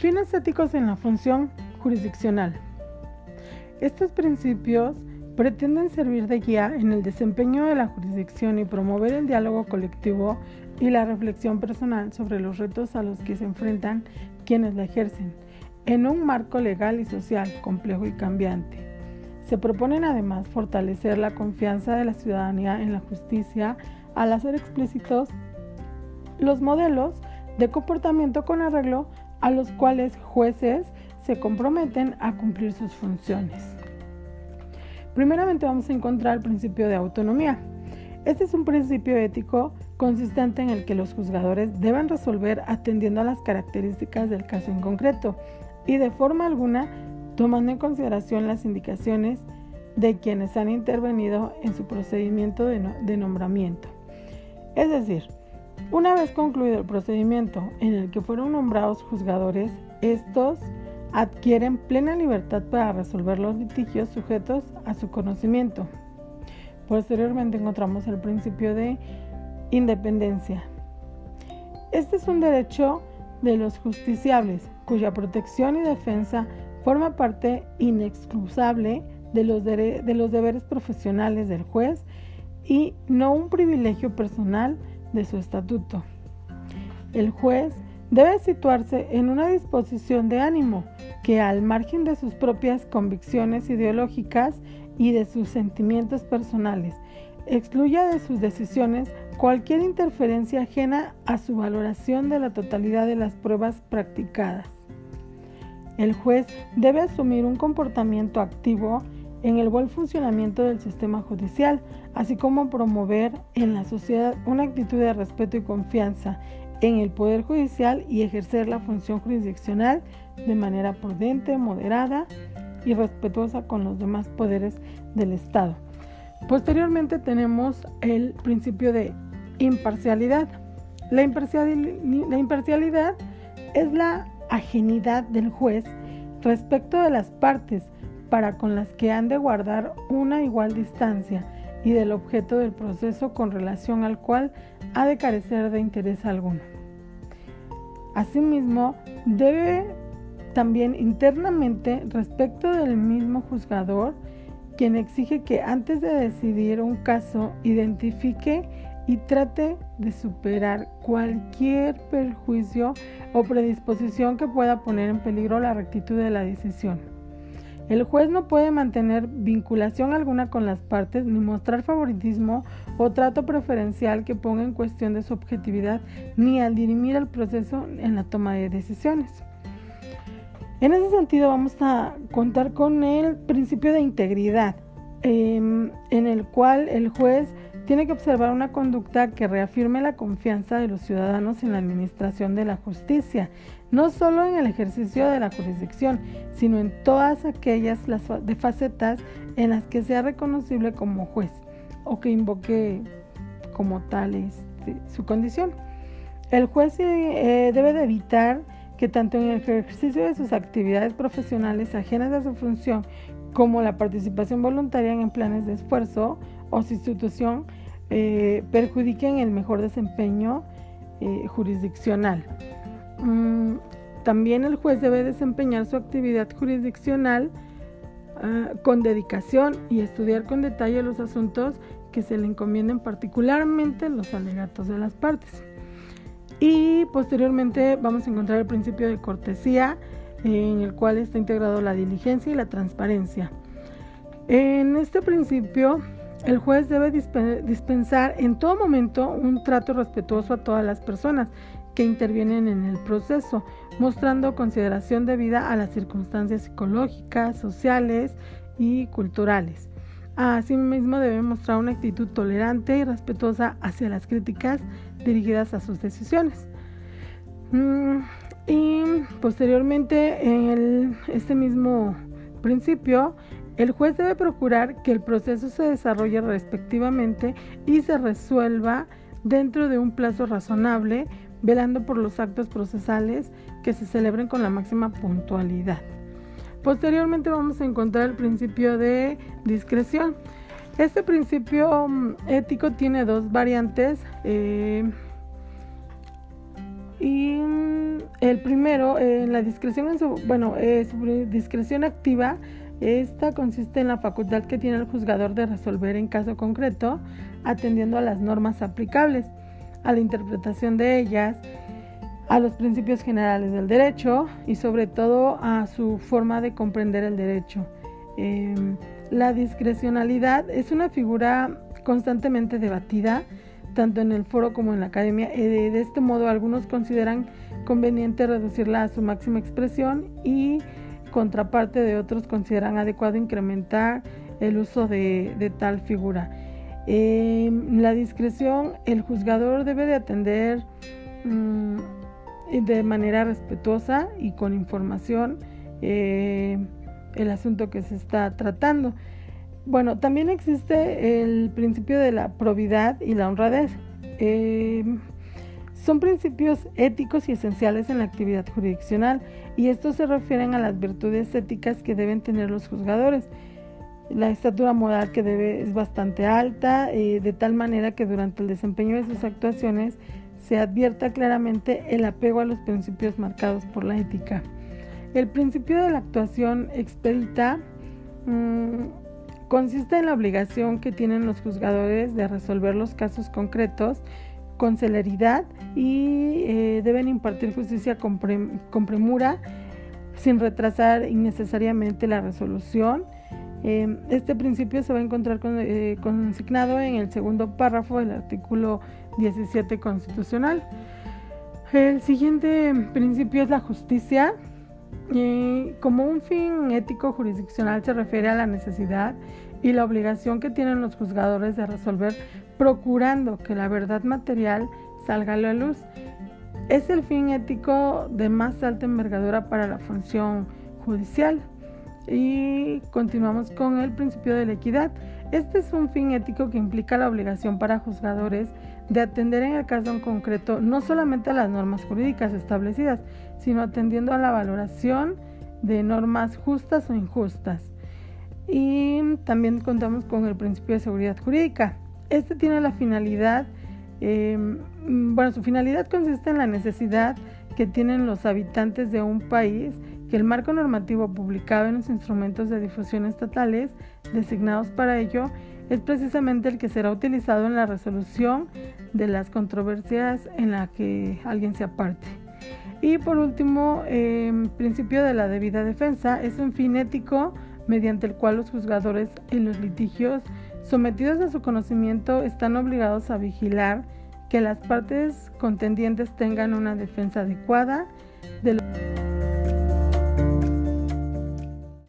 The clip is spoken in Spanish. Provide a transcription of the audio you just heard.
Fines éticos en la función jurisdiccional. Estos principios pretenden servir de guía en el desempeño de la jurisdicción y promover el diálogo colectivo y la reflexión personal sobre los retos a los que se enfrentan quienes la ejercen, en un marco legal y social complejo y cambiante. Se proponen además fortalecer la confianza de la ciudadanía en la justicia al hacer explícitos los modelos de comportamiento con arreglo a los cuales jueces se comprometen a cumplir sus funciones. Primeramente vamos a encontrar el principio de autonomía. Este es un principio ético consistente en el que los juzgadores deben resolver atendiendo a las características del caso en concreto y de forma alguna tomando en consideración las indicaciones de quienes han intervenido en su procedimiento de, nombramiento. Es decir, una vez concluido el procedimiento en el que fueron nombrados juzgadores, estos adquieren plena libertad para resolver los litigios sujetos a su conocimiento. Posteriormente encontramos el principio de independencia. Este es un derecho de los justiciables, cuya protección y defensa forma parte inexcusable de los, de los deberes profesionales del juez y no un privilegio personal de su estatuto. El juez debe situarse en una disposición de ánimo que al margen de sus propias convicciones ideológicas y de sus sentimientos personales, excluya de sus decisiones cualquier interferencia ajena a su valoración de la totalidad de las pruebas practicadas. El juez debe asumir un comportamiento activo en el buen funcionamiento del sistema judicial, así como promover en la sociedad una actitud de respeto y confianza en el Poder Judicial y ejercer la función jurisdiccional de manera prudente, moderada y respetuosa con los demás poderes del Estado. Posteriormente tenemos el principio de imparcialidad. La, imparcialidad es la ajenidad del juez respecto de las partes para con las que han de guardar una igual distancia y del objeto del proceso con relación al cual ha de carecer de interés alguno. Asimismo, debe también internamente respecto del mismo juzgador, quien exige que antes de decidir un caso identifique y trate de superar cualquier perjuicio o predisposición que pueda poner en peligro la rectitud de la decisión. El juez no puede mantener vinculación alguna con las partes ni mostrar favoritismo o trato preferencial que ponga en cuestión de su objetividad ni al dirimir el proceso en la toma de decisiones. En ese sentido vamos a contar con el principio de integridad, em, en el cual el juez tiene que observar una conducta que reafirme la confianza de los ciudadanos en la administración de la justicia, no solo en el ejercicio de la jurisdicción, sino en todas aquellas de facetas en las que sea reconocible como juez o que invoque como tal este, su condición. El juez eh, debe de evitar que tanto en el ejercicio de sus actividades profesionales ajenas a su función como la participación voluntaria en planes de esfuerzo o sustitución eh, perjudiquen el mejor desempeño eh, jurisdiccional. Mm, también el juez debe desempeñar su actividad jurisdiccional ah, con dedicación y estudiar con detalle los asuntos que se le encomienden, particularmente los alegatos de las partes. Y posteriormente vamos a encontrar el principio de cortesía, en el cual está integrado la diligencia y la transparencia. En este principio, el juez debe dispensar en todo momento un trato respetuoso a todas las personas que intervienen en el proceso, mostrando consideración debida a las circunstancias psicológicas, sociales y culturales. Asimismo, debe mostrar una actitud tolerante y respetuosa hacia las críticas dirigidas a sus decisiones. Mm, y posteriormente, en este mismo principio, el juez debe procurar que el proceso se desarrolle respectivamente y se resuelva dentro de un plazo razonable, velando por los actos procesales que se celebren con la máxima puntualidad. Posteriormente vamos a encontrar el principio de discreción. Este principio mm, ético tiene dos variantes eh, y mm, el primero, en la discreción, en su, bueno, eh, discreción activa, esta consiste en la facultad que tiene el juzgador de resolver en caso concreto, atendiendo a las normas aplicables, a la interpretación de ellas, a los principios generales del derecho y sobre todo a su forma de comprender el derecho. Em, la discrecionalidad es una figura constantemente debatida, tanto en el foro como en la academia. Eh, de este modo, algunos consideran conveniente reducirla a su máxima expresión y contraparte de otros consideran adecuado incrementar el uso de, tal figura. En la discreción, el juzgador debe de atender mm, de manera respetuosa y con información eh, el asunto que se está tratando. Bueno, también existe el principio de la probidad y la honradez. Eh, son principios éticos y esenciales en la actividad jurisdiccional y estos se refieren a las virtudes éticas que deben tener los juzgadores. La estatura moral que debe es bastante alta, eh, de tal manera que durante el desempeño de sus actuaciones se advierta claramente el apego a los principios marcados por la ética. El principio de la actuación expedita mm, consiste en la obligación que tienen los juzgadores de resolver los casos concretos con celeridad y eh, deben impartir justicia con, premura sin retrasar innecesariamente la resolución. Em, este principio se va a encontrar eh, consignado en el segundo párrafo del artículo 17 constitucional. El siguiente principio es la justicia. como un fin ético jurisdiccional se refiere a la necesidad y la obligación que tienen los juzgadores de resolver procurando que la verdad material salga a la luz. Es el fin ético de más alta envergadura para la función judicial. Y continuamos con el principio de la equidad. Este es un fin ético que implica la obligación para juzgadores de atender en el caso en concreto no solamente a las normas jurídicas establecidas, sino atendiendo a la valoración de normas justas o injustas. Y también contamos con el principio de seguridad jurídica. Este tiene la finalidad, em, bueno, su finalidad consiste en la necesidad que tienen los habitantes de un país que el marco normativo publicado en los instrumentos de difusión estatales designados para ello es precisamente el que será utilizado en la resolución de las controversias en la que alguien se aparte. Y por último, em, principio de la debida defensa es un fin ético mediante el cual los juzgadores en los litigios sometidos a su conocimiento están obligados a vigilar que las partes contendientes tengan una defensa adecuada de